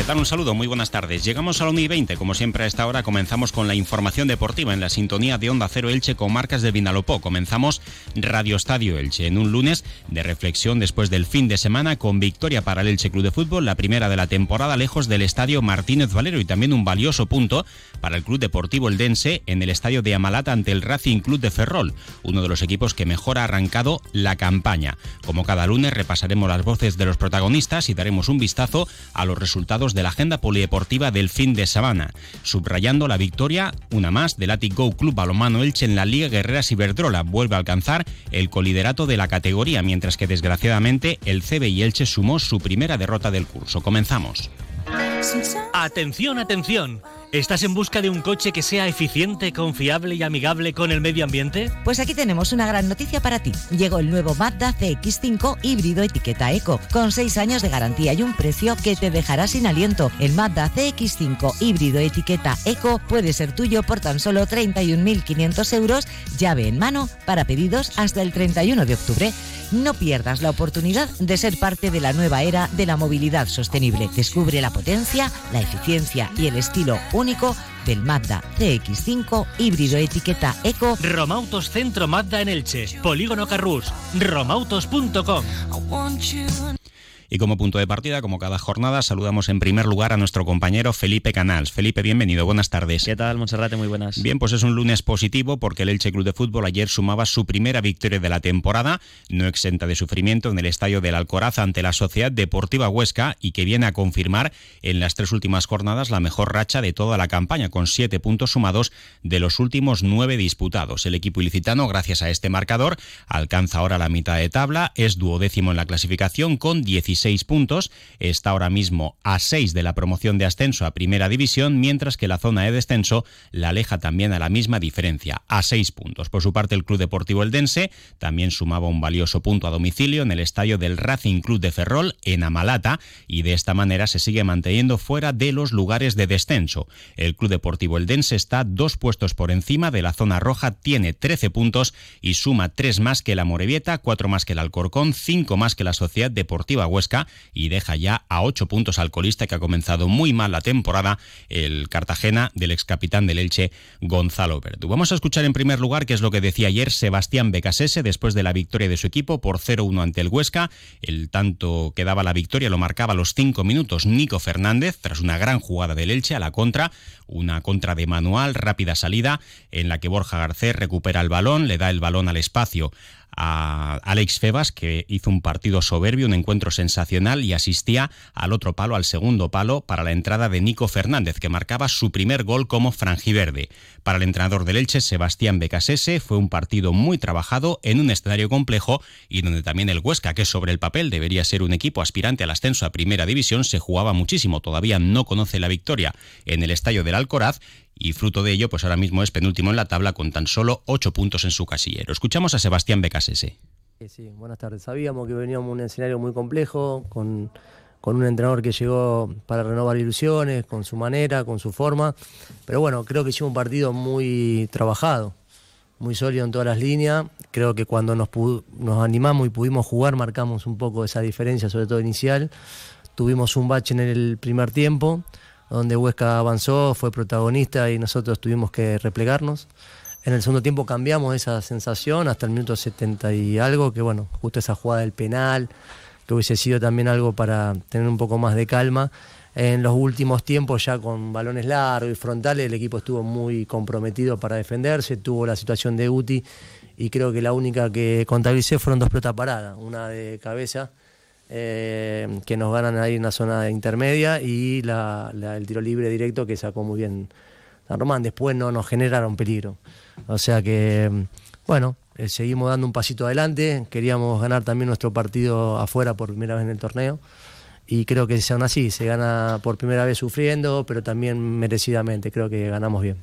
¿Qué tal? Un saludo, muy buenas tardes. Llegamos a la 1 y 20, como siempre a esta hora comenzamos con la información deportiva en la sintonía de Onda Cero Elche con marcas de Vinalopó. Comenzamos Radio Estadio Elche en un lunes de reflexión después del fin de semana con victoria para el Elche Club de Fútbol, la primera de la temporada lejos del estadio Martínez Valero y también un valioso punto para el Club Deportivo Eldense en el estadio de Amalata ante el Racing Club de Ferrol, uno de los equipos que mejor ha arrancado la campaña. Como cada lunes repasaremos las voces de los protagonistas y daremos un vistazo a los resultados de la agenda polideportiva del fin de semana, subrayando la victoria, una más, del Atic Club Balomano Elche en la Liga Guerreras Iberdrola. Vuelve a alcanzar el coliderato de la categoría, mientras que desgraciadamente el CB y Elche sumó su primera derrota del curso. Comenzamos. Atención, atención. ¿Estás en busca de un coche que sea eficiente, confiable y amigable con el medio ambiente? Pues aquí tenemos una gran noticia para ti. Llegó el nuevo Mazda CX5 híbrido etiqueta Eco, con 6 años de garantía y un precio que te dejará sin aliento. El Mazda CX5 híbrido etiqueta Eco puede ser tuyo por tan solo 31.500 euros, llave en mano, para pedidos hasta el 31 de octubre. No pierdas la oportunidad de ser parte de la nueva era de la movilidad sostenible. Descubre la potencia, la eficiencia y el estilo único del Mazda CX5 híbrido etiqueta Eco. Romautos Centro Mazda en Elche, Polígono Carrús, romautos.com. Y como punto de partida, como cada jornada, saludamos en primer lugar a nuestro compañero Felipe Canals. Felipe, bienvenido, buenas tardes. ¿Qué tal, Monserrate? Muy buenas. Bien, pues es un lunes positivo porque el Elche Club de Fútbol ayer sumaba su primera victoria de la temporada, no exenta de sufrimiento en el estadio del Alcoraz ante la Sociedad Deportiva Huesca y que viene a confirmar en las tres últimas jornadas la mejor racha de toda la campaña, con siete puntos sumados de los últimos nueve disputados. El equipo ilicitano, gracias a este marcador, alcanza ahora la mitad de tabla, es duodécimo en la clasificación con 16 puntos, está ahora mismo a 6 de la promoción de ascenso a Primera División, mientras que la zona de descenso la aleja también a la misma diferencia, a 6 puntos. Por su parte, el Club Deportivo Eldense también sumaba un valioso punto a domicilio en el estadio del Racing Club de Ferrol, en Amalata, y de esta manera se sigue manteniendo fuera de los lugares de descenso. El Club Deportivo Eldense está dos puestos por encima de la zona roja, tiene 13 puntos y suma 3 más que la Morevieta, 4 más que el Alcorcón, 5 más que la Sociedad Deportiva Huesca, y deja ya a ocho puntos al colista que ha comenzado muy mal la temporada, el Cartagena del ex capitán del Elche, Gonzalo Verdú. Vamos a escuchar en primer lugar qué es lo que decía ayer Sebastián Becasese después de la victoria de su equipo por 0-1 ante el Huesca. El tanto que daba la victoria lo marcaba a los cinco minutos Nico Fernández tras una gran jugada del Elche a la contra, una contra de manual, rápida salida en la que Borja Garcés recupera el balón, le da el balón al espacio a Alex Febas, que hizo un partido soberbio, un encuentro sensacional y asistía al otro palo, al segundo palo, para la entrada de Nico Fernández, que marcaba su primer gol como franjiverde. Para el entrenador del Elche, Sebastián Becasese, fue un partido muy trabajado en un escenario complejo y donde también el Huesca, que sobre el papel debería ser un equipo aspirante al ascenso a Primera División, se jugaba muchísimo. Todavía no conoce la victoria en el estadio del Alcoraz y fruto de ello, pues ahora mismo es penúltimo en la tabla con tan solo ocho puntos en su casillero. Escuchamos a Sebastián Becasese. Sí, buenas tardes. Sabíamos que veníamos en un escenario muy complejo, con, con un entrenador que llegó para renovar ilusiones, con su manera, con su forma, pero bueno, creo que hicimos un partido muy trabajado, muy sólido en todas las líneas. Creo que cuando nos, nos animamos y pudimos jugar, marcamos un poco esa diferencia, sobre todo inicial. Tuvimos un bache en el primer tiempo, donde Huesca avanzó, fue protagonista y nosotros tuvimos que replegarnos. En el segundo tiempo cambiamos esa sensación hasta el minuto 70 y algo, que bueno, justo esa jugada del penal, que hubiese sido también algo para tener un poco más de calma. En los últimos tiempos, ya con balones largos y frontales, el equipo estuvo muy comprometido para defenderse, tuvo la situación de Uti y creo que la única que contabilicé fueron dos pelotas paradas, una de cabeza eh, que nos ganan ahí en la zona intermedia y el tiro libre directo que sacó muy bien San Román. Después no nos generaron peligro. O sea que, bueno, eh, seguimos dando un pasito adelante. Queríamos ganar también nuestro partido afuera por primera vez en el torneo. Y creo que son así, se gana por primera vez sufriendo, pero también merecidamente, creo que ganamos bien.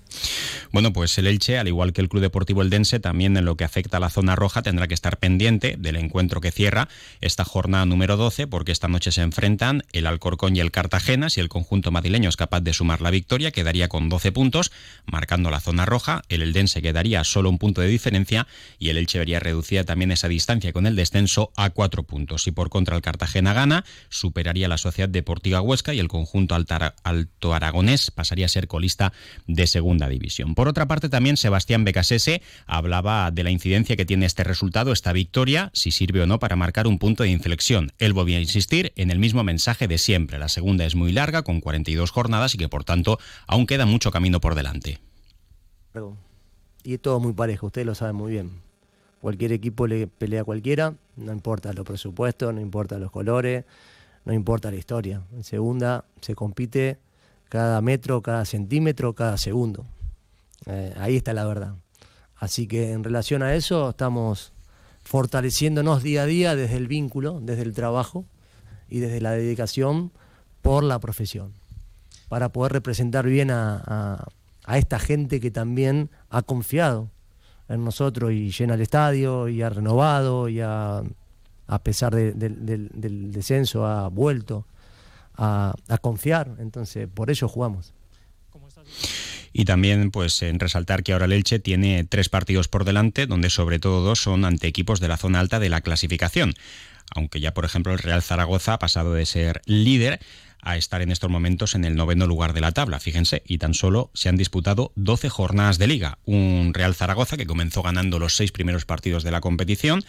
Bueno, pues el Elche, al igual que el Club Deportivo Eldense, también en lo que afecta a la zona roja tendrá que estar pendiente del encuentro que cierra esta jornada número 12, porque esta noche se enfrentan el Alcorcón y el Cartagena. Si el conjunto madrileño es capaz de sumar la victoria, quedaría con 12 puntos, marcando la zona roja. El Eldense quedaría solo un punto de diferencia y el Elche vería reducida también esa distancia con el descenso a cuatro puntos. Y por contra el Cartagena gana, superaría la Sociedad Deportiva Huesca y el conjunto alto aragonés pasaría a ser colista de segunda división. Por otra parte, también Sebastián Becasese hablaba de la incidencia que tiene este resultado, esta victoria, si sirve o no para marcar un punto de inflexión. Él volvía a insistir en el mismo mensaje de siempre. La segunda es muy larga, con 42 jornadas y que por tanto aún queda mucho camino por delante. Y todo muy parejo, ustedes lo saben muy bien. Cualquier equipo le pelea a cualquiera, no importa los presupuestos, no importa los colores, no importa la historia. En segunda se compite cada metro, cada centímetro, cada segundo. Eh, ahí está la verdad. Así que en relación a eso estamos fortaleciéndonos día a día desde el vínculo, desde el trabajo y desde la dedicación por la profesión, para poder representar bien a, a esta gente que también ha confiado en nosotros y llena el estadio y ha renovado y ha a pesar del descenso, ha vuelto a, confiar. Entonces, por eso jugamos. Y también, pues, en resaltar que ahora el Elche tiene tres partidos por delante, donde sobre todo dos son ante equipos de la zona alta de la clasificación. Aunque ya, por ejemplo, el Real Zaragoza ha pasado de ser líder a estar en estos momentos en el noveno lugar de la tabla, fíjense, y tan solo se han disputado 12 jornadas de liga. Un Real Zaragoza que comenzó ganando los seis primeros partidos de la competición,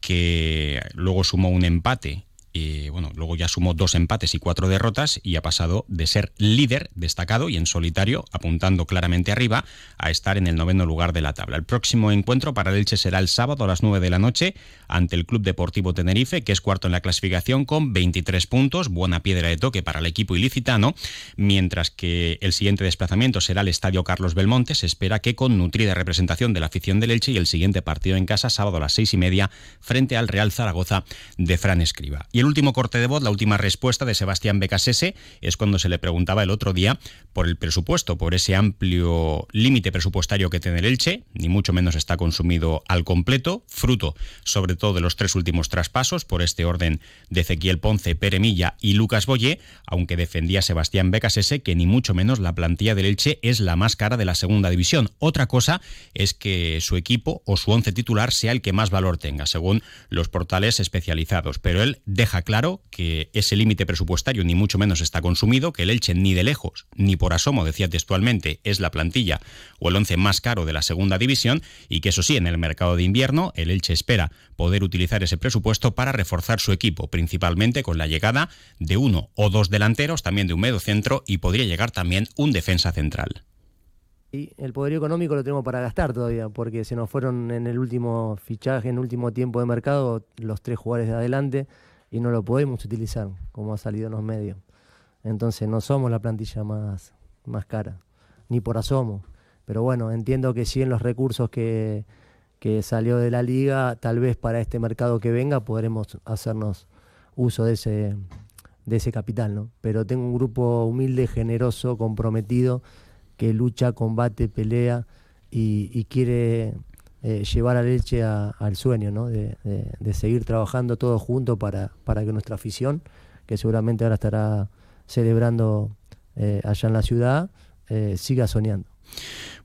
que luego sumó un empate y bueno, luego ya sumó dos empates y cuatro derrotas y ha pasado de ser líder destacado y en solitario, apuntando claramente arriba, a estar en el noveno lugar de la tabla. El próximo encuentro para el Elche será el sábado a las nueve de la noche ante el Club Deportivo Tenerife, que es cuarto en la clasificación con 23 puntos, buena piedra de toque para el equipo ilicitano, mientras que el siguiente desplazamiento será el Estadio Carlos Belmonte. Se espera que con nutrida representación de la afición del Elche y el siguiente partido en casa, sábado a las seis y media, frente al Real Zaragoza de Fran Escriba. El último corte de voz, la última respuesta de Sebastián Becasese, es cuando se le preguntaba el otro día por el presupuesto, por ese amplio límite presupuestario que tiene el Elche, ni mucho menos está consumido al completo, fruto sobre todo de los tres últimos traspasos, por este orden de Ezequiel Ponce, Pere Milla y Lucas Boye, aunque defendía Sebastián Becasese que ni mucho menos la plantilla del Elche es la más cara de la segunda división. Otra cosa es que su equipo o su once titular sea el que más valor tenga, según los portales especializados, pero él deja deja claro que ese límite presupuestario ni mucho menos está consumido, que el Elche ni de lejos, ni por asomo, decía textualmente, es la plantilla o el once más caro de la segunda división y que eso sí, en el mercado de invierno el Elche espera poder utilizar ese presupuesto para reforzar su equipo, principalmente con la llegada de uno o dos delanteros, también de un medio centro y podría llegar también un defensa central. Y el poder económico lo tenemos para gastar todavía, porque se nos fueron en el último fichaje, en el último tiempo de mercado, los tres jugadores de adelante y no lo podemos utilizar como ha salido en los medios. Entonces no somos la plantilla más, más cara, ni por asomo. Pero bueno, entiendo que sí en los recursos que, que salió de la liga, tal vez para este mercado que venga podremos hacernos uso de ese, de ese capital, ¿no? Pero tengo un grupo humilde, generoso, comprometido, que lucha, combate, pelea y, y quiere eh, llevar a Leche al sueño, ¿no? De, seguir trabajando todos juntos para, para que nuestra afición, que seguramente ahora estará celebrando eh, allá en la ciudad, eh, siga soñando.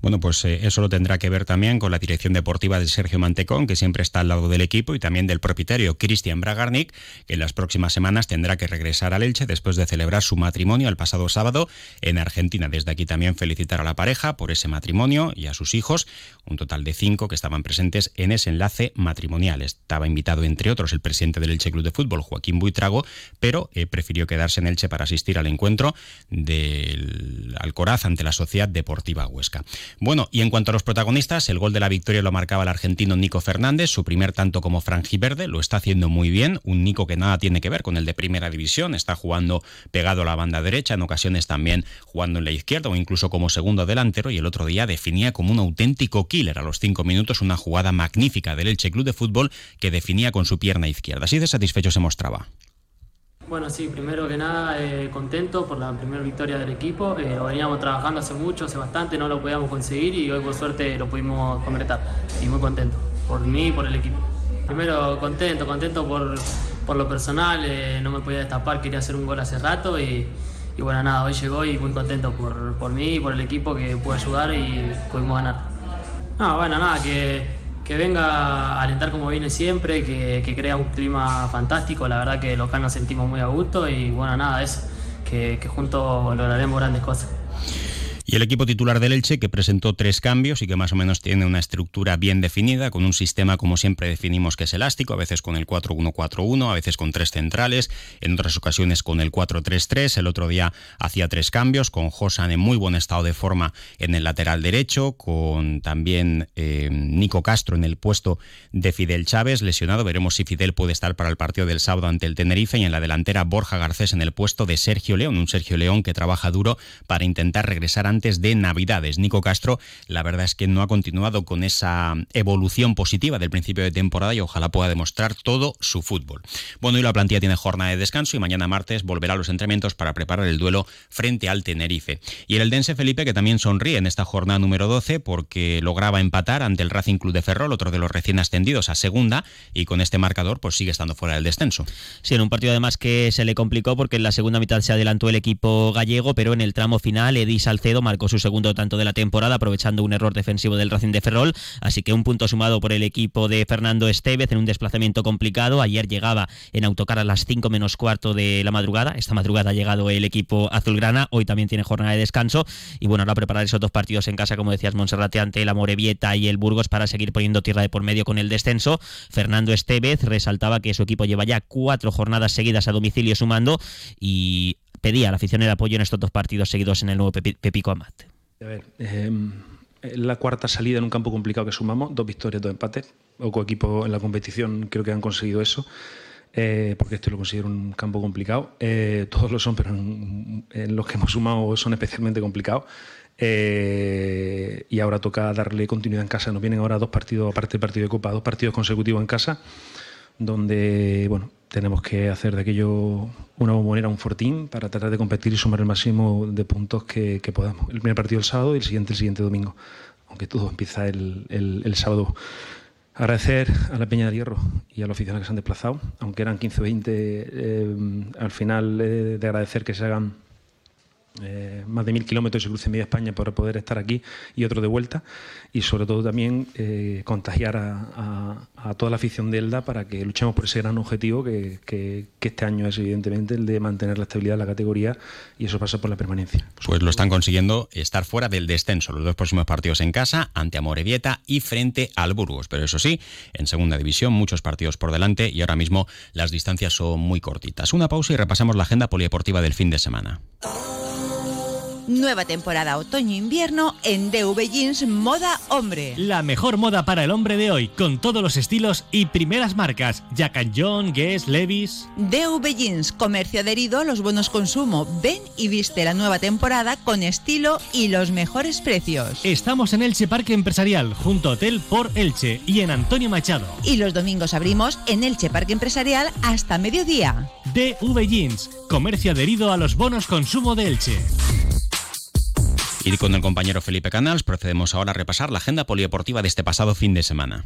Bueno, pues eh, eso lo tendrá que ver también con la dirección deportiva de Sergio Mantecón, que siempre está al lado del equipo, y también del propietario Cristian Bragarnik, que en las próximas semanas tendrá que regresar al Elche después de celebrar su matrimonio el pasado sábado en Argentina. Desde aquí también felicitar a la pareja por ese matrimonio y a sus hijos, un total de cinco que estaban presentes en ese enlace matrimonial. Estaba invitado, entre otros, el presidente del Elche Club de Fútbol, Joaquín Buitrago, pero eh, prefirió quedarse en Elche para asistir al encuentro del Alcoraz ante la Sociedad Deportiva Huesca. Bueno, y en cuanto a los protagonistas, el gol de la victoria lo marcaba el argentino Nico Fernández, su primer tanto como franjiverde, lo está haciendo muy bien, un Nico que nada tiene que ver con el de primera división, está jugando pegado a la banda derecha, en ocasiones también jugando en la izquierda o incluso como segundo delantero, y el otro día definía como un auténtico killer a los cinco minutos una jugada magnífica del Elche Club de Fútbol que definía con su pierna izquierda. Así de satisfecho se mostraba. Bueno, sí, primero que nada eh, contento por la primera victoria del equipo. Eh, lo veníamos trabajando hace mucho, hace bastante, no lo podíamos conseguir y hoy por suerte lo pudimos concretar. Y muy contento, por mí y por el equipo. Primero contento, contento por, por lo personal, eh, no me podía destapar, quería hacer un gol hace rato y, bueno, nada, hoy llegó y muy contento por, por mí y por el equipo que pude ayudar y pudimos ganar. No, bueno, nada, que que venga a alentar como viene siempre, que, crea un clima fantástico. La verdad que local nos sentimos muy a gusto y bueno, nada, es que, que juntos lograremos grandes cosas. El equipo titular del Elche, que presentó tres cambios y que más o menos tiene una estructura bien definida, con un sistema como siempre definimos que es elástico, a veces con el 4-1-4-1, a veces con tres centrales, en otras ocasiones con el 4-3-3. El otro día hacía tres cambios, con Josan en muy buen estado de forma en el lateral derecho, con también eh, Nico Castro en el puesto de Fidel Chávez, lesionado. Veremos si Fidel puede estar para el partido del sábado ante el Tenerife y en la delantera Borja Garcés en el puesto de Sergio León, un Sergio León que trabaja duro para intentar regresar a de Navidades. Nico Castro, la verdad es que no ha continuado con esa evolución positiva del principio de temporada y ojalá pueda demostrar todo su fútbol. Bueno, y la plantilla tiene jornada de descanso y mañana martes volverá a los entrenamientos para preparar el duelo frente al Tenerife. Y el Eldense Felipe, que también sonríe en esta jornada número 12 porque lograba empatar ante el Racing Club de Ferrol, otro de los recién ascendidos a segunda, y con este marcador pues sigue estando fuera del descenso. Sí, en un partido además que se le complicó porque en la segunda mitad se adelantó el equipo gallego, pero en el tramo final Edi Salcedo marcó su segundo tanto de la temporada, aprovechando un error defensivo del Racing de Ferrol. Así que un punto sumado por el equipo de Fernando Estevez en un desplazamiento complicado. Ayer llegaba en autocar a las 5 menos cuarto de la madrugada. Esta madrugada ha llegado el equipo azulgrana. Hoy también tiene jornada de descanso. Y bueno, ahora preparar esos dos partidos en casa, como decías, Monserrate ante el Amorebieta y el Burgos para seguir poniendo tierra de por medio con el descenso. Fernando Estevez resaltaba que su equipo lleva ya cuatro jornadas seguidas a domicilio sumando y pedía a la afición el apoyo en estos dos partidos seguidos en el nuevo Pepico Amat. A ver, em, la cuarta salida en un campo complicado que sumamos, dos victorias, dos empates. Poco equipo en la competición creo que han conseguido eso, eh, porque este lo considero un campo complicado. Eh, todos lo son, pero en, los que hemos sumado son especialmente complicados. Eh, y ahora toca darle continuidad en casa. Nos vienen ahora dos partidos, aparte del partido de Copa, dos partidos consecutivos en casa, donde, bueno, tenemos que hacer de aquello una bombonera, un fortín, para tratar de competir y sumar el máximo de puntos que, podamos. El primer partido el sábado y el siguiente el siguiente domingo, aunque todo empieza el, sábado. Agradecer a la Peña de Hierro y a los oficiales que se han desplazado, aunque eran 15 o 20, eh, al final eh, de agradecer que se hagan eh, más de mil kilómetros y cruce media España para poder estar aquí y otro de vuelta y sobre todo también eh, contagiar a, toda la afición de Elda para que luchemos por ese gran objetivo que, que, este año es evidentemente el de mantener la estabilidad de la categoría y eso pasa por la permanencia. Pues lo están consiguiendo estar fuera del descenso los dos próximos partidos en casa ante Amorebieta y frente al Burgos, pero eso sí, en segunda división muchos partidos por delante y ahora mismo las distancias son muy cortitas. Una pausa y repasamos la agenda polideportiva del fin de semana. Nueva temporada otoño-invierno en DV Jeans Moda Hombre. La mejor moda para el hombre de hoy, con todos los estilos y primeras marcas. Jack John, Guess, Levis. DV Jeans, comercio adherido a los buenos consumo. Ven y viste la nueva temporada con estilo y los mejores precios. Estamos en Elche Parque Empresarial, junto a Hotel por Elche y en Antonio Machado. Y los domingos abrimos en Elche Parque Empresarial hasta mediodía. DV Jeans, comercio adherido a los bonos consumo de Elche. Y con el compañero Felipe Canals procedemos ahora a repasar la agenda polideportiva de este pasado fin de semana.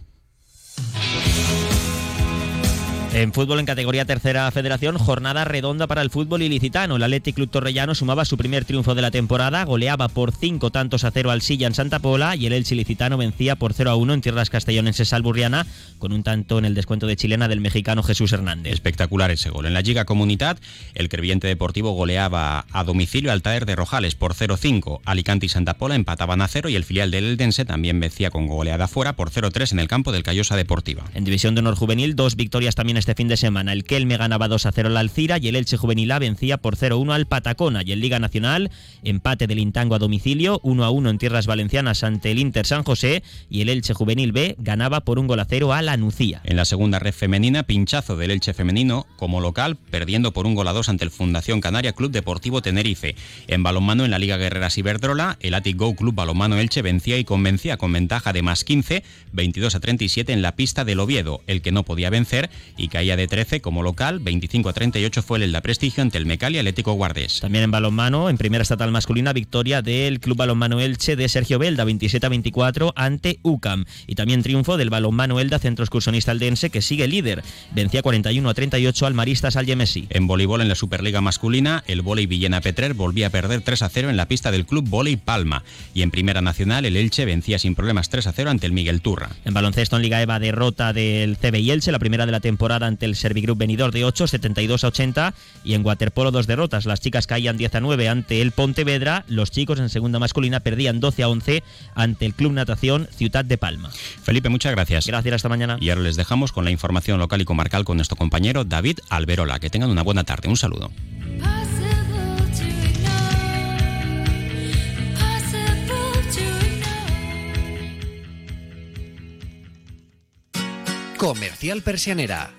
En fútbol en categoría tercera federación, jornada redonda para el fútbol ilicitano. El Athletic Club Torrellano sumaba su primer triunfo de la temporada, goleaba por cinco tantos a cero al Silla en Santa Pola y el Elche ilicitano vencía por 0 a 1 en tierras castellonenses Salburriana con un tanto en el descuento de chilena del mexicano Jesús Hernández. Espectacular ese gol. En la Liga Comunidad, el Creviente Deportivo goleaba a domicilio al Taer de Rojales por 0-5. Alicante y Santa Pola empataban a cero y el filial del Eldense también vencía con goleada fuera por 0-3 en el campo del Callosa Deportiva. En División de Honor Juvenil, dos victorias también este fin de semana. El Kelme ganaba 2 a 0 al Alcira y el Elche Juvenil A vencía por 0-1 al Patacona. Y en Liga Nacional, empate del Intango a domicilio, 1 a 1 en tierras valencianas ante el Inter San José y el Elche Juvenil B ganaba por un gol a cero a la Nucía. En la segunda red femenina, pinchazo del Elche femenino como local, perdiendo por un gol a dos ante el Fundación Canaria Club Deportivo Tenerife. En balonmano en la Liga Guerreras Iberdrola, el Atic Go Club Balonmano Elche vencía y convencía con ventaja de más 15, 22 a 37 en la pista del Oviedo, el que no podía vencer y caía de 13 como local, 25 a 38 fue el Elda Prestigio ante el Mecal y Atlético Guardés. También en balonmano, en primera estatal masculina, victoria del Club Balonmano Elche de Sergio Belda, 27 a 24 ante UCAM. Y también triunfo del Balonmano Elda, centro excursionista aldense, que sigue líder. Vencía 41 a 38 al Maristas al Yemesi. En voleibol en la Superliga masculina, el volei Villena Petrer volvía a perder 3 a 0 en la pista del Club Volei Palma. Y en primera nacional, el Elche vencía sin problemas 3 a 0 ante el Miguel Turra. En baloncesto en Liga EVA, derrota del CBI Elche, la primera de la temporada ante el Servigroup venidor de 8, 72 a 80. Y en waterpolo, dos derrotas. Las chicas caían 10 a 9 ante el Pontevedra. Los chicos en segunda masculina perdían 12 a 11 ante el Club Natación Ciudad de Palma. Felipe, muchas gracias. Gracias, hasta mañana. Y ahora les dejamos con la información local y comarcal con nuestro compañero David Alberola. Que tengan una buena tarde. Un saludo. Comercial Persianera.